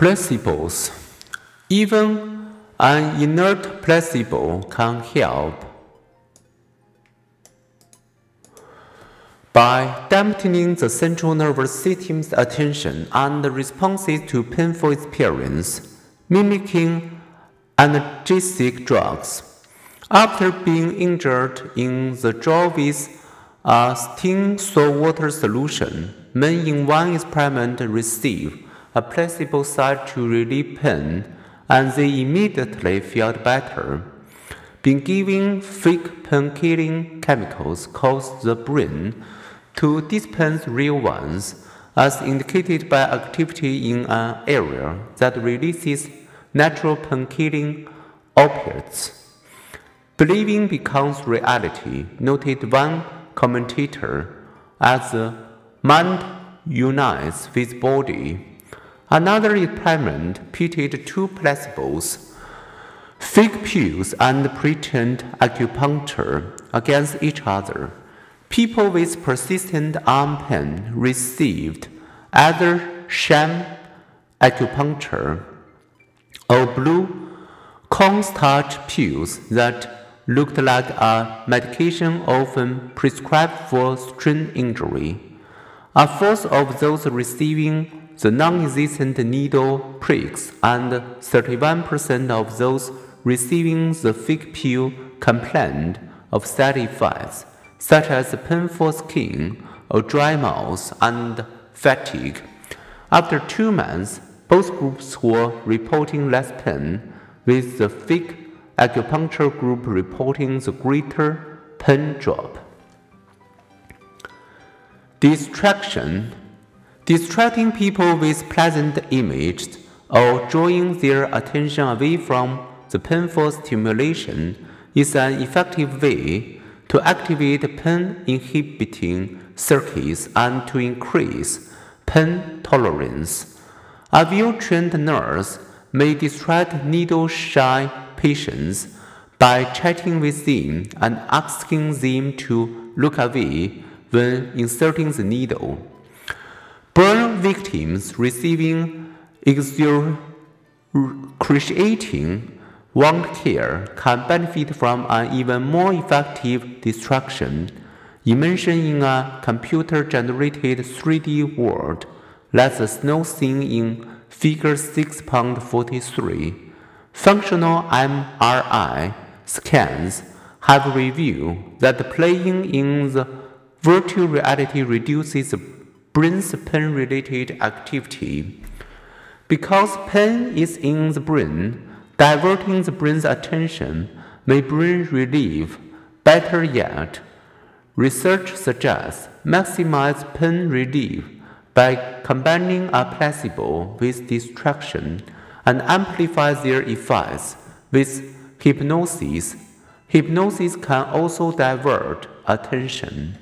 Placebos. Even an inert placebo can help. By dampening the central nervous system's attention and responses to painful experience, mimicking analgesic drugs. After being injured in the jaw with a sting saltwater solution, men in one experiment received a placebo site to relieve pain, and they immediately felt better. Being given fake pain-killing chemicals caused the brain to dispense real ones, as indicated by activity in an area that releases natural pain-killing opiates. Believing becomes reality, noted one commentator, as the mind unites with body. Another experiment pitted two placebos, fake pills and pretend acupuncture, against each other. People with persistent arm pain received either sham acupuncture or blue cornstarch pills that looked like a medication often prescribed for strain injury. A fourth of those receiving the non-existent needle pricks and 31% of those receiving the fake pill complained of side effects such as painful skin, a dry mouth, and fatigue. After two months, both groups were reporting less pain, with the fake acupuncture group reporting the greater pain drop. Distraction Distracting people with pleasant images or drawing their attention away from the painful stimulation is an effective way to activate pain inhibiting circuits and to increase pain tolerance. A well trained nurse may distract needle shy patients by chatting with them and asking them to look away when inserting the needle. Burn victims receiving excruciating wound care can benefit from an even more effective distraction immersion in a computer generated 3D world, like the snow scene in Figure 6.43. Functional MRI scans have revealed that playing in the virtual reality reduces brain's pain related activity. Because pain is in the brain, diverting the brain's attention may bring relief. Better yet, research suggests maximize pain relief by combining a placebo with distraction and amplify their effects with hypnosis. Hypnosis can also divert attention.